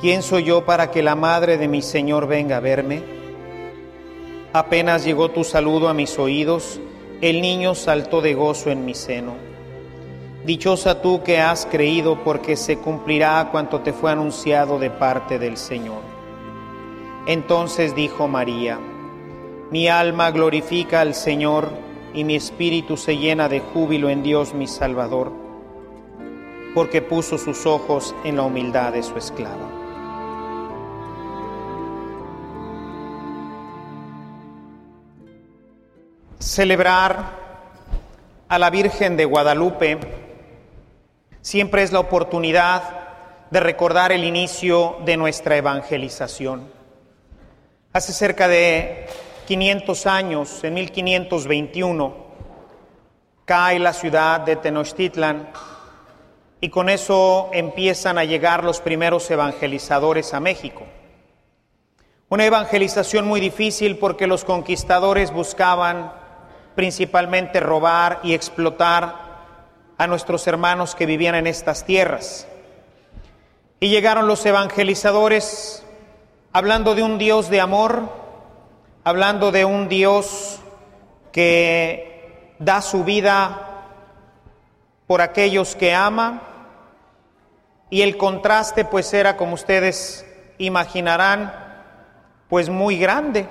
¿Quién soy yo para que la madre de mi Señor venga a verme? Apenas llegó tu saludo a mis oídos, el niño saltó de gozo en mi seno. Dichosa tú que has creído, porque se cumplirá cuanto te fue anunciado de parte del Señor. Entonces dijo María, mi alma glorifica al Señor y mi espíritu se llena de júbilo en Dios mi Salvador, porque puso sus ojos en la humildad de su esclava. Celebrar a la Virgen de Guadalupe siempre es la oportunidad de recordar el inicio de nuestra evangelización. Hace cerca de 500 años, en 1521, cae la ciudad de Tenochtitlan y con eso empiezan a llegar los primeros evangelizadores a México. Una evangelización muy difícil porque los conquistadores buscaban principalmente robar y explotar a nuestros hermanos que vivían en estas tierras. Y llegaron los evangelizadores hablando de un Dios de amor, hablando de un Dios que da su vida por aquellos que ama. Y el contraste pues era, como ustedes imaginarán, pues muy grande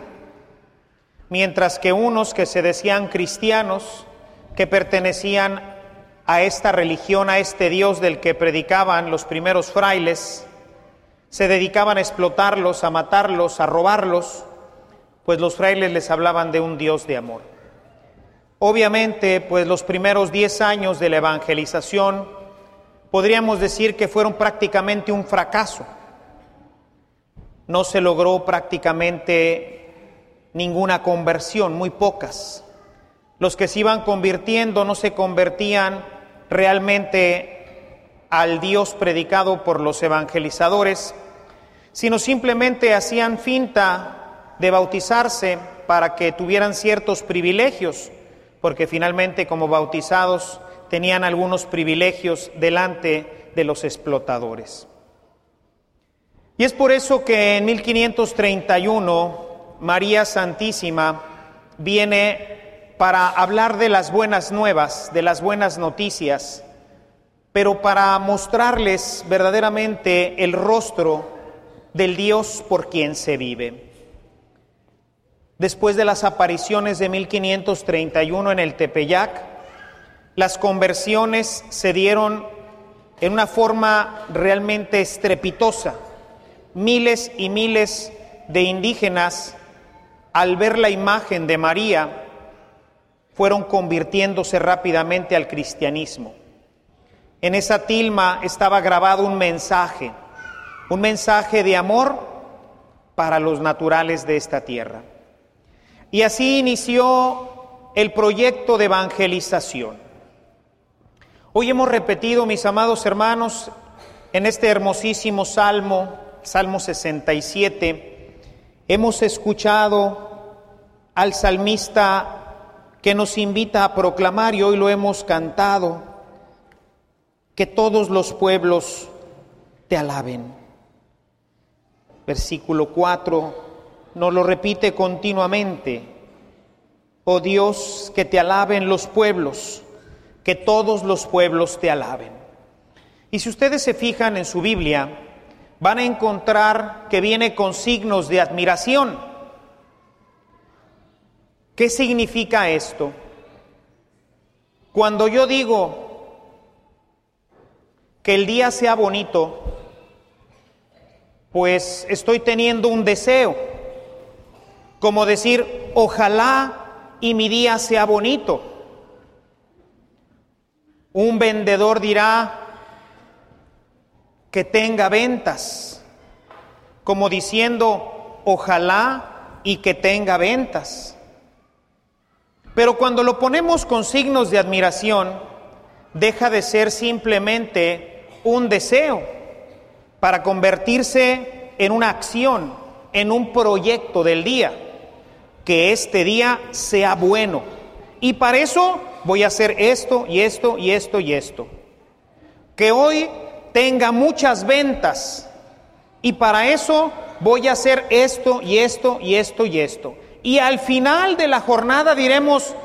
mientras que unos que se decían cristianos, que pertenecían a esta religión, a este Dios del que predicaban los primeros frailes, se dedicaban a explotarlos, a matarlos, a robarlos, pues los frailes les hablaban de un Dios de amor. Obviamente, pues los primeros diez años de la evangelización podríamos decir que fueron prácticamente un fracaso. No se logró prácticamente ninguna conversión, muy pocas. Los que se iban convirtiendo no se convertían realmente al Dios predicado por los evangelizadores, sino simplemente hacían finta de bautizarse para que tuvieran ciertos privilegios, porque finalmente como bautizados tenían algunos privilegios delante de los explotadores. Y es por eso que en 1531 María Santísima viene para hablar de las buenas nuevas, de las buenas noticias, pero para mostrarles verdaderamente el rostro del Dios por quien se vive. Después de las apariciones de 1531 en el Tepeyac, las conversiones se dieron en una forma realmente estrepitosa. Miles y miles de indígenas al ver la imagen de María, fueron convirtiéndose rápidamente al cristianismo. En esa tilma estaba grabado un mensaje, un mensaje de amor para los naturales de esta tierra. Y así inició el proyecto de evangelización. Hoy hemos repetido, mis amados hermanos, en este hermosísimo salmo, Salmo 67, Hemos escuchado al salmista que nos invita a proclamar y hoy lo hemos cantado, que todos los pueblos te alaben. Versículo 4 nos lo repite continuamente. Oh Dios, que te alaben los pueblos, que todos los pueblos te alaben. Y si ustedes se fijan en su Biblia, van a encontrar que viene con signos de admiración. ¿Qué significa esto? Cuando yo digo que el día sea bonito, pues estoy teniendo un deseo, como decir, ojalá y mi día sea bonito. Un vendedor dirá que tenga ventas, como diciendo, ojalá y que tenga ventas. Pero cuando lo ponemos con signos de admiración, deja de ser simplemente un deseo para convertirse en una acción, en un proyecto del día, que este día sea bueno. Y para eso voy a hacer esto y esto y esto y esto. Que hoy tenga muchas ventas y para eso voy a hacer esto y esto y esto y esto. Y al final de la jornada diremos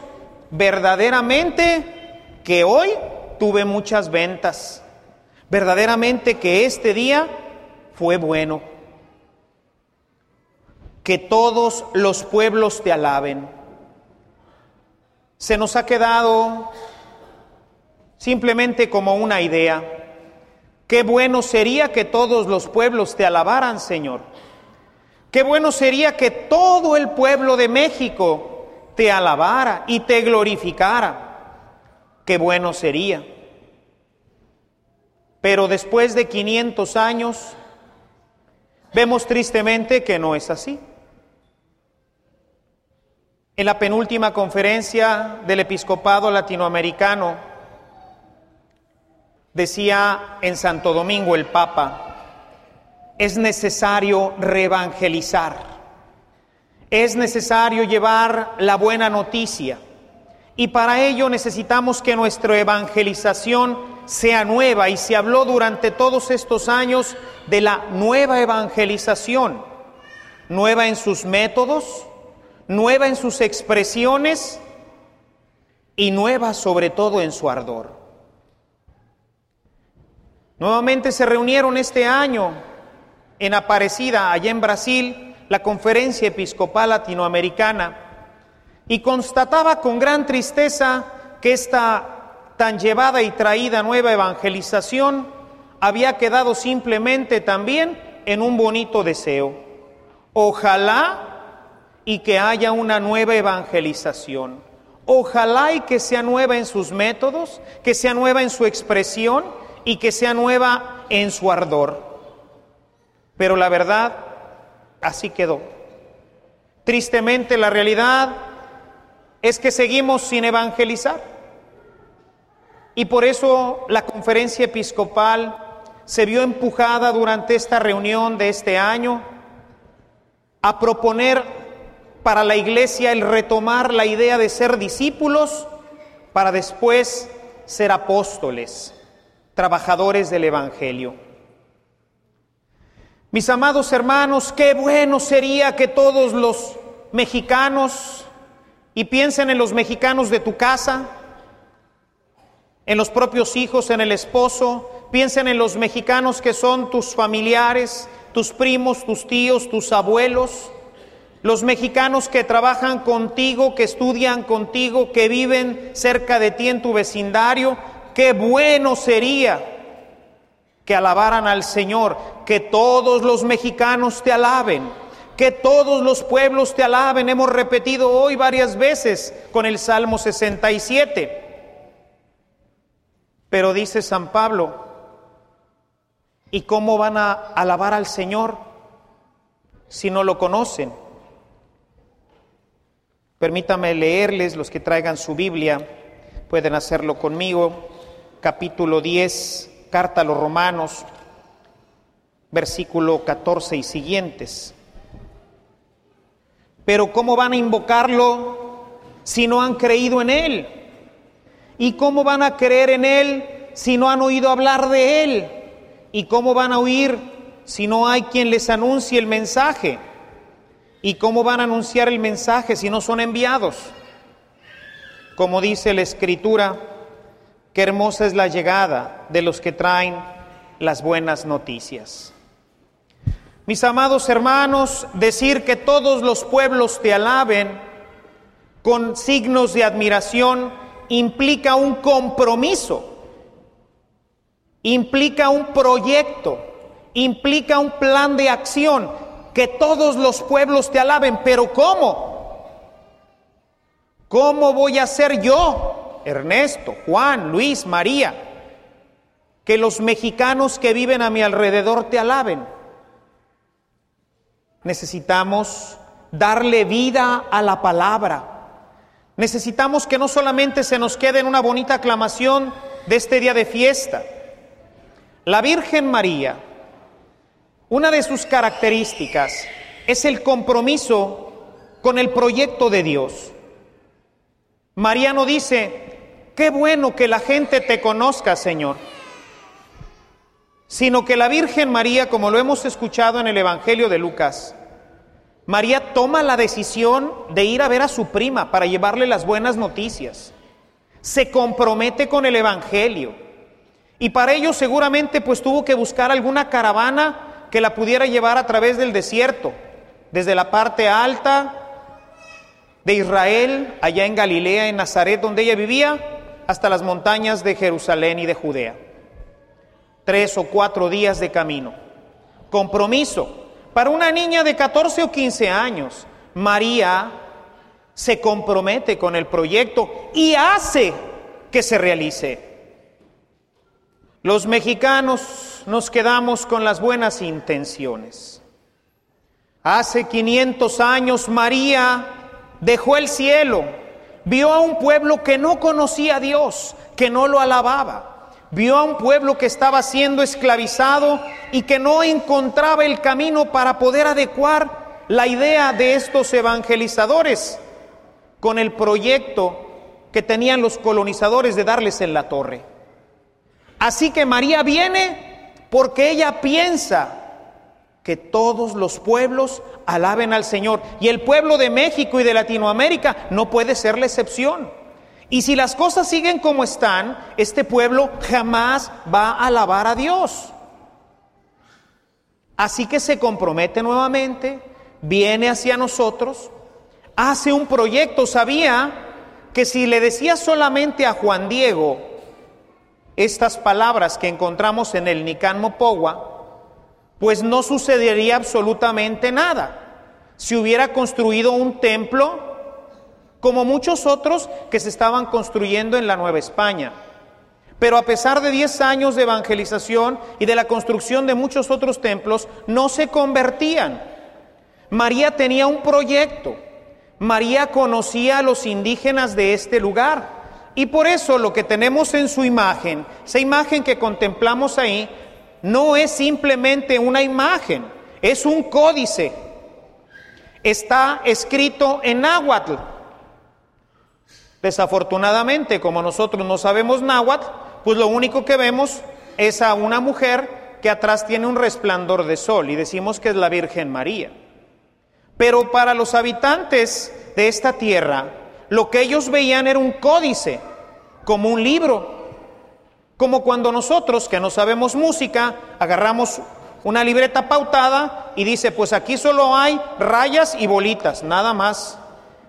verdaderamente que hoy tuve muchas ventas, verdaderamente que este día fue bueno. Que todos los pueblos te alaben. Se nos ha quedado simplemente como una idea. Qué bueno sería que todos los pueblos te alabaran, Señor. Qué bueno sería que todo el pueblo de México te alabara y te glorificara. Qué bueno sería. Pero después de 500 años, vemos tristemente que no es así. En la penúltima conferencia del episcopado latinoamericano, decía en Santo Domingo el Papa, es necesario reevangelizar, es necesario llevar la buena noticia. Y para ello necesitamos que nuestra evangelización sea nueva. Y se habló durante todos estos años de la nueva evangelización, nueva en sus métodos, nueva en sus expresiones y nueva sobre todo en su ardor. Nuevamente se reunieron este año en Aparecida, allá en Brasil, la Conferencia Episcopal Latinoamericana y constataba con gran tristeza que esta tan llevada y traída nueva evangelización había quedado simplemente también en un bonito deseo. Ojalá y que haya una nueva evangelización. Ojalá y que sea nueva en sus métodos, que sea nueva en su expresión y que sea nueva en su ardor. Pero la verdad, así quedó. Tristemente la realidad es que seguimos sin evangelizar. Y por eso la conferencia episcopal se vio empujada durante esta reunión de este año a proponer para la iglesia el retomar la idea de ser discípulos para después ser apóstoles, trabajadores del Evangelio. Mis amados hermanos, qué bueno sería que todos los mexicanos, y piensen en los mexicanos de tu casa, en los propios hijos, en el esposo, piensen en los mexicanos que son tus familiares, tus primos, tus tíos, tus abuelos, los mexicanos que trabajan contigo, que estudian contigo, que viven cerca de ti en tu vecindario, qué bueno sería que alabaran al Señor, que todos los mexicanos te alaben, que todos los pueblos te alaben. Hemos repetido hoy varias veces con el Salmo 67. Pero dice San Pablo, ¿y cómo van a alabar al Señor si no lo conocen? Permítame leerles, los que traigan su Biblia, pueden hacerlo conmigo, capítulo 10, carta a los romanos, versículo 14 y siguientes. Pero ¿cómo van a invocarlo si no han creído en Él? ¿Y cómo van a creer en Él si no han oído hablar de Él? ¿Y cómo van a oír si no hay quien les anuncie el mensaje? ¿Y cómo van a anunciar el mensaje si no son enviados? Como dice la Escritura, qué hermosa es la llegada de los que traen las buenas noticias. Mis amados hermanos, decir que todos los pueblos te alaben con signos de admiración implica un compromiso, implica un proyecto, implica un plan de acción, que todos los pueblos te alaben, pero ¿cómo? ¿Cómo voy a ser yo, Ernesto, Juan, Luis, María, que los mexicanos que viven a mi alrededor te alaben? Necesitamos darle vida a la palabra. Necesitamos que no solamente se nos quede en una bonita aclamación de este día de fiesta. La Virgen María, una de sus características es el compromiso con el proyecto de Dios. Mariano dice, qué bueno que la gente te conozca, Señor sino que la Virgen María, como lo hemos escuchado en el Evangelio de Lucas, María toma la decisión de ir a ver a su prima para llevarle las buenas noticias. Se compromete con el Evangelio. Y para ello seguramente pues tuvo que buscar alguna caravana que la pudiera llevar a través del desierto, desde la parte alta de Israel, allá en Galilea, en Nazaret, donde ella vivía, hasta las montañas de Jerusalén y de Judea tres o cuatro días de camino. Compromiso. Para una niña de 14 o 15 años, María se compromete con el proyecto y hace que se realice. Los mexicanos nos quedamos con las buenas intenciones. Hace 500 años María dejó el cielo, vio a un pueblo que no conocía a Dios, que no lo alababa vio a un pueblo que estaba siendo esclavizado y que no encontraba el camino para poder adecuar la idea de estos evangelizadores con el proyecto que tenían los colonizadores de darles en la torre. Así que María viene porque ella piensa que todos los pueblos alaben al Señor y el pueblo de México y de Latinoamérica no puede ser la excepción. Y si las cosas siguen como están, este pueblo jamás va a alabar a Dios. Así que se compromete nuevamente, viene hacia nosotros, hace un proyecto. Sabía que si le decía solamente a Juan Diego estas palabras que encontramos en el Nican Mopogua, pues no sucedería absolutamente nada. Si hubiera construido un templo, como muchos otros que se estaban construyendo en la Nueva España. Pero a pesar de 10 años de evangelización y de la construcción de muchos otros templos, no se convertían. María tenía un proyecto. María conocía a los indígenas de este lugar. Y por eso lo que tenemos en su imagen, esa imagen que contemplamos ahí, no es simplemente una imagen, es un códice. Está escrito en náhuatl, Desafortunadamente, como nosotros no sabemos náhuatl, pues lo único que vemos es a una mujer que atrás tiene un resplandor de sol y decimos que es la Virgen María. Pero para los habitantes de esta tierra, lo que ellos veían era un códice, como un libro, como cuando nosotros que no sabemos música, agarramos una libreta pautada y dice, pues aquí solo hay rayas y bolitas, nada más.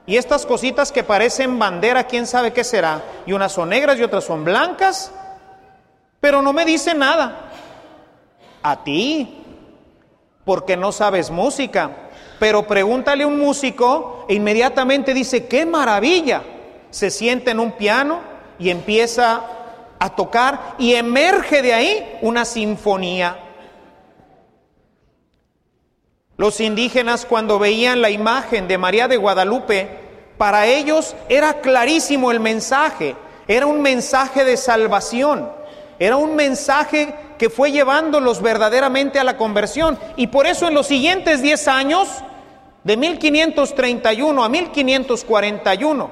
Y estas cositas que parecen bandera, quién sabe qué será. Y unas son negras y otras son blancas. Pero no me dice nada. A ti, porque no sabes música. Pero pregúntale a un músico e inmediatamente dice, qué maravilla. Se siente en un piano y empieza a tocar y emerge de ahí una sinfonía. Los indígenas cuando veían la imagen de María de Guadalupe, para ellos era clarísimo el mensaje, era un mensaje de salvación, era un mensaje que fue llevándolos verdaderamente a la conversión. Y por eso en los siguientes 10 años, de 1531 a 1541,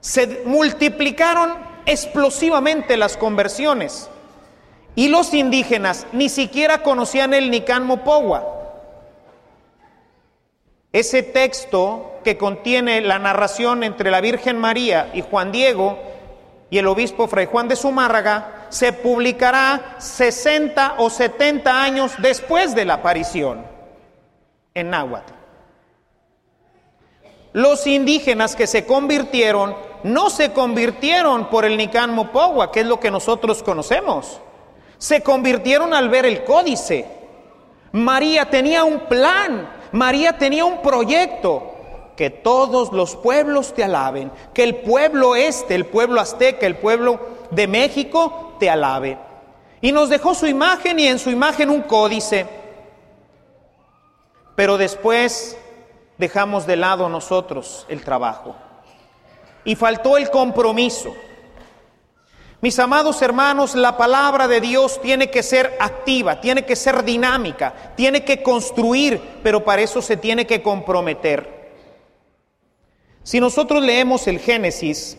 se multiplicaron explosivamente las conversiones. Y los indígenas ni siquiera conocían el Nican Mopogua. Ese texto que contiene la narración entre la Virgen María y Juan Diego y el obispo Fray Juan de Zumárraga se publicará 60 o 70 años después de la aparición en náhuatl. Los indígenas que se convirtieron no se convirtieron por el Nican Mopogua, que es lo que nosotros conocemos. Se convirtieron al ver el códice. María tenía un plan, María tenía un proyecto. Que todos los pueblos te alaben, que el pueblo este, el pueblo azteca, el pueblo de México te alabe. Y nos dejó su imagen y en su imagen un códice. Pero después dejamos de lado nosotros el trabajo. Y faltó el compromiso. Mis amados hermanos, la palabra de Dios tiene que ser activa, tiene que ser dinámica, tiene que construir, pero para eso se tiene que comprometer. Si nosotros leemos el Génesis,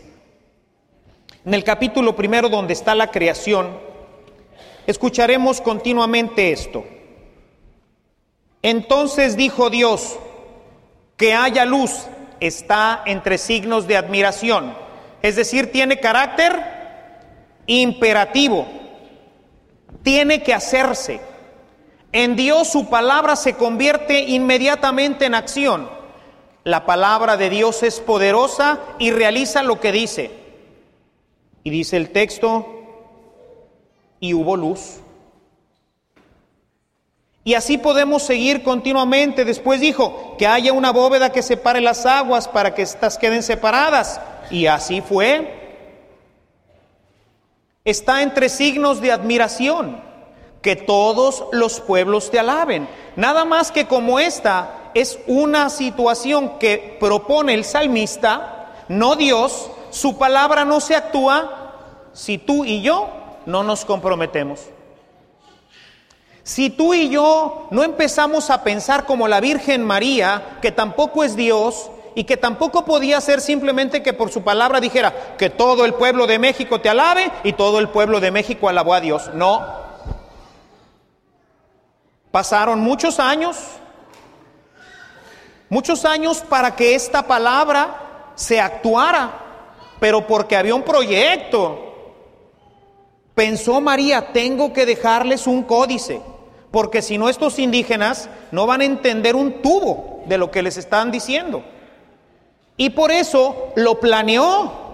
en el capítulo primero donde está la creación, escucharemos continuamente esto. Entonces dijo Dios, que haya luz está entre signos de admiración, es decir, tiene carácter imperativo, tiene que hacerse. En Dios su palabra se convierte inmediatamente en acción. La palabra de Dios es poderosa y realiza lo que dice. Y dice el texto, y hubo luz. Y así podemos seguir continuamente. Después dijo, que haya una bóveda que separe las aguas para que éstas queden separadas. Y así fue. Está entre signos de admiración, que todos los pueblos te alaben. Nada más que como esta es una situación que propone el salmista, no Dios, su palabra no se actúa si tú y yo no nos comprometemos. Si tú y yo no empezamos a pensar como la Virgen María, que tampoco es Dios y que tampoco podía ser simplemente que por su palabra dijera que todo el pueblo de México te alabe y todo el pueblo de México alabó a Dios. No. Pasaron muchos años, muchos años para que esta palabra se actuara, pero porque había un proyecto. Pensó María, tengo que dejarles un códice porque si no estos indígenas no van a entender un tubo de lo que les están diciendo. Y por eso lo planeó.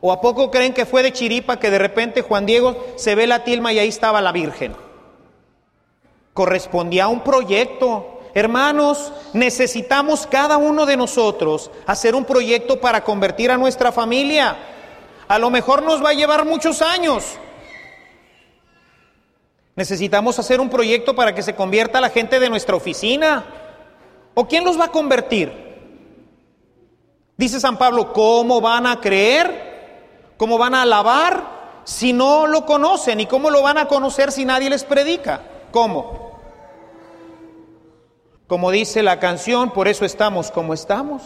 ¿O a poco creen que fue de chiripa que de repente Juan Diego se ve la tilma y ahí estaba la Virgen? Correspondía a un proyecto. Hermanos, necesitamos cada uno de nosotros hacer un proyecto para convertir a nuestra familia. A lo mejor nos va a llevar muchos años, Necesitamos hacer un proyecto para que se convierta la gente de nuestra oficina. ¿O quién los va a convertir? Dice San Pablo, ¿cómo van a creer? ¿Cómo van a alabar si no lo conocen? ¿Y cómo lo van a conocer si nadie les predica? ¿Cómo? Como dice la canción, por eso estamos como estamos.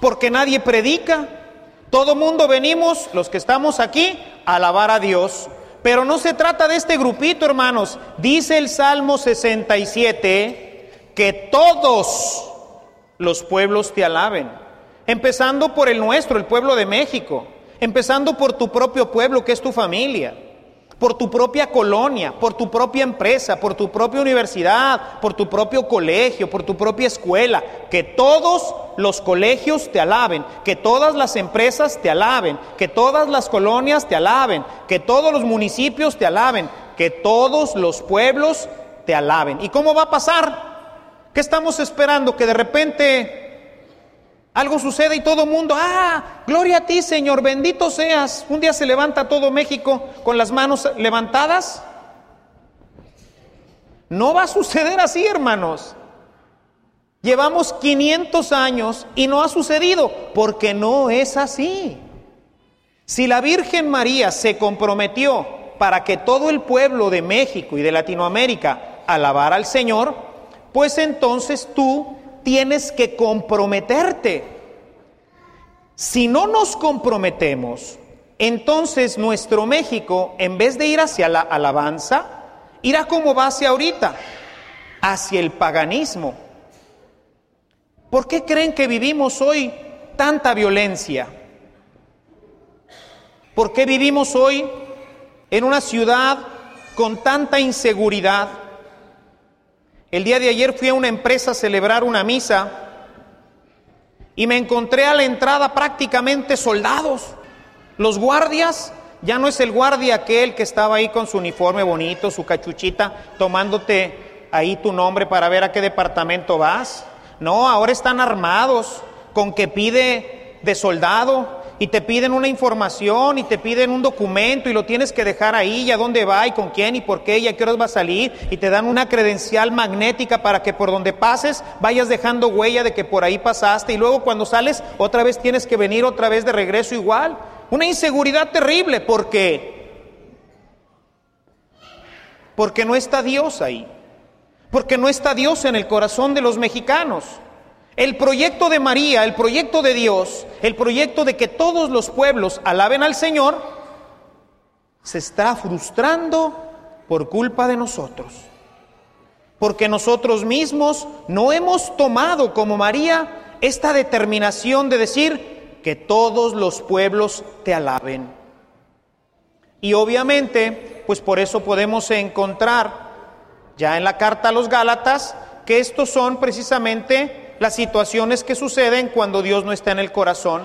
Porque nadie predica. Todo mundo venimos, los que estamos aquí, a alabar a Dios. Pero no se trata de este grupito, hermanos. Dice el Salmo 67 que todos los pueblos te alaben. Empezando por el nuestro, el pueblo de México. Empezando por tu propio pueblo, que es tu familia por tu propia colonia, por tu propia empresa, por tu propia universidad, por tu propio colegio, por tu propia escuela. Que todos los colegios te alaben, que todas las empresas te alaben, que todas las colonias te alaben, que todos los municipios te alaben, que todos los pueblos te alaben. ¿Y cómo va a pasar? ¿Qué estamos esperando? Que de repente algo sucede y todo el mundo, ah, gloria a ti Señor, bendito seas. Un día se levanta todo México con las manos levantadas. No va a suceder así, hermanos. Llevamos 500 años y no ha sucedido porque no es así. Si la Virgen María se comprometió para que todo el pueblo de México y de Latinoamérica alabara al Señor, pues entonces tú tienes que comprometerte. Si no nos comprometemos, entonces nuestro México, en vez de ir hacia la alabanza, irá como va hacia ahorita, hacia el paganismo. ¿Por qué creen que vivimos hoy tanta violencia? ¿Por qué vivimos hoy en una ciudad con tanta inseguridad? El día de ayer fui a una empresa a celebrar una misa y me encontré a la entrada prácticamente soldados. Los guardias, ya no es el guardia aquel que estaba ahí con su uniforme bonito, su cachuchita, tomándote ahí tu nombre para ver a qué departamento vas. No, ahora están armados con que pide de soldado y te piden una información y te piden un documento y lo tienes que dejar ahí y a dónde va y con quién y por qué y a qué horas va a salir y te dan una credencial magnética para que por donde pases vayas dejando huella de que por ahí pasaste y luego cuando sales otra vez tienes que venir otra vez de regreso igual. Una inseguridad terrible porque porque no está Dios ahí. Porque no está Dios en el corazón de los mexicanos. El proyecto de María, el proyecto de Dios, el proyecto de que todos los pueblos alaben al Señor, se está frustrando por culpa de nosotros. Porque nosotros mismos no hemos tomado como María esta determinación de decir que todos los pueblos te alaben. Y obviamente, pues por eso podemos encontrar ya en la carta a los Gálatas que estos son precisamente las situaciones que suceden cuando Dios no está en el corazón.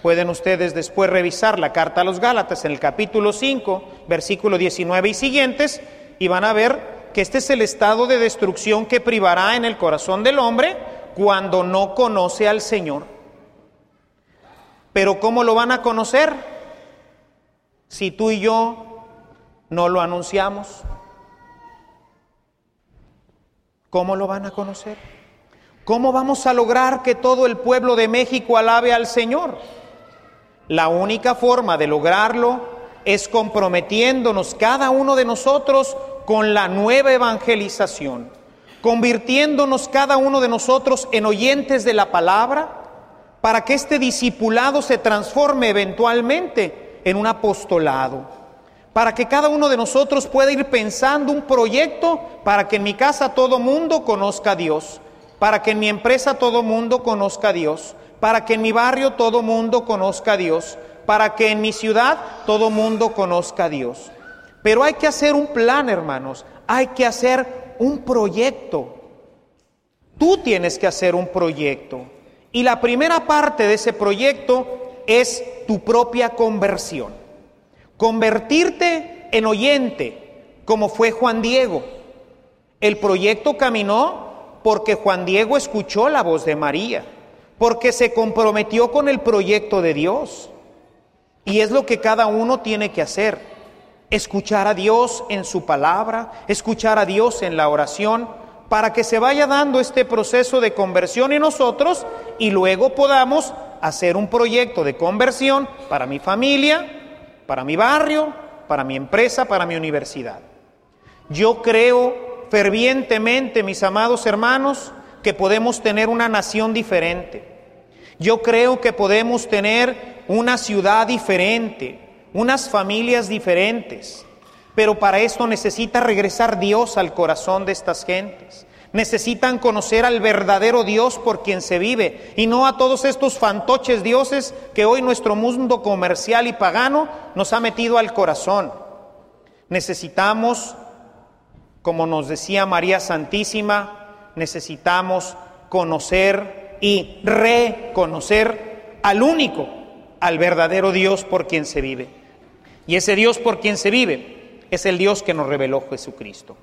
Pueden ustedes después revisar la carta a los Gálatas en el capítulo 5, versículo 19 y siguientes, y van a ver que este es el estado de destrucción que privará en el corazón del hombre cuando no conoce al Señor. Pero ¿cómo lo van a conocer? Si tú y yo no lo anunciamos. ¿Cómo lo van a conocer? ¿Cómo vamos a lograr que todo el pueblo de México alabe al Señor? La única forma de lograrlo es comprometiéndonos cada uno de nosotros con la nueva evangelización, convirtiéndonos cada uno de nosotros en oyentes de la palabra, para que este discipulado se transforme eventualmente en un apostolado, para que cada uno de nosotros pueda ir pensando un proyecto para que en mi casa todo mundo conozca a Dios para que en mi empresa todo mundo conozca a Dios, para que en mi barrio todo mundo conozca a Dios, para que en mi ciudad todo mundo conozca a Dios. Pero hay que hacer un plan, hermanos, hay que hacer un proyecto. Tú tienes que hacer un proyecto. Y la primera parte de ese proyecto es tu propia conversión. Convertirte en oyente, como fue Juan Diego. El proyecto caminó porque Juan Diego escuchó la voz de María, porque se comprometió con el proyecto de Dios. Y es lo que cada uno tiene que hacer, escuchar a Dios en su palabra, escuchar a Dios en la oración, para que se vaya dando este proceso de conversión en nosotros y luego podamos hacer un proyecto de conversión para mi familia, para mi barrio, para mi empresa, para mi universidad. Yo creo fervientemente, mis amados hermanos, que podemos tener una nación diferente. Yo creo que podemos tener una ciudad diferente, unas familias diferentes. Pero para esto necesita regresar Dios al corazón de estas gentes. Necesitan conocer al verdadero Dios por quien se vive y no a todos estos fantoches dioses que hoy nuestro mundo comercial y pagano nos ha metido al corazón. Necesitamos como nos decía María Santísima, necesitamos conocer y reconocer al único, al verdadero Dios por quien se vive. Y ese Dios por quien se vive es el Dios que nos reveló Jesucristo.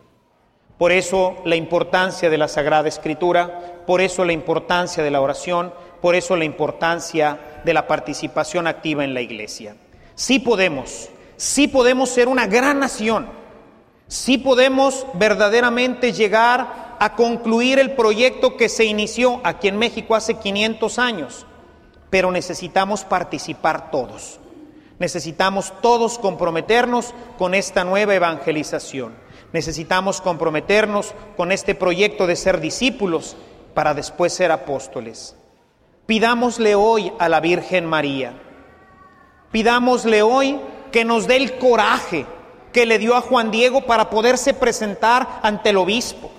Por eso la importancia de la Sagrada Escritura, por eso la importancia de la oración, por eso la importancia de la participación activa en la iglesia. Sí podemos, sí podemos ser una gran nación sí podemos verdaderamente llegar a concluir el proyecto que se inició aquí en México hace 500 años, pero necesitamos participar todos. Necesitamos todos comprometernos con esta nueva evangelización. Necesitamos comprometernos con este proyecto de ser discípulos para después ser apóstoles. Pidámosle hoy a la Virgen María, pidámosle hoy que nos dé el coraje que le dio a Juan Diego para poderse presentar ante el obispo.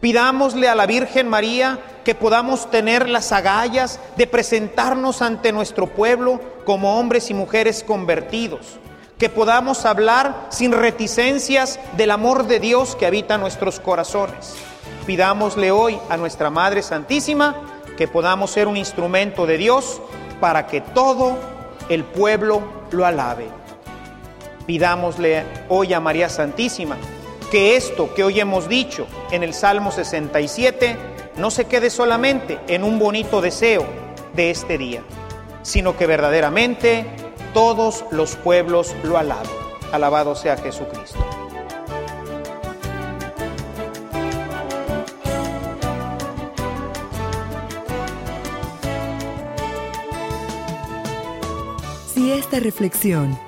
Pidámosle a la Virgen María que podamos tener las agallas de presentarnos ante nuestro pueblo como hombres y mujeres convertidos, que podamos hablar sin reticencias del amor de Dios que habita nuestros corazones. Pidámosle hoy a nuestra Madre Santísima que podamos ser un instrumento de Dios para que todo el pueblo lo alabe. Pidámosle hoy a María Santísima que esto que hoy hemos dicho en el Salmo 67 no se quede solamente en un bonito deseo de este día, sino que verdaderamente todos los pueblos lo alaben. Alabado sea Jesucristo. Si esta reflexión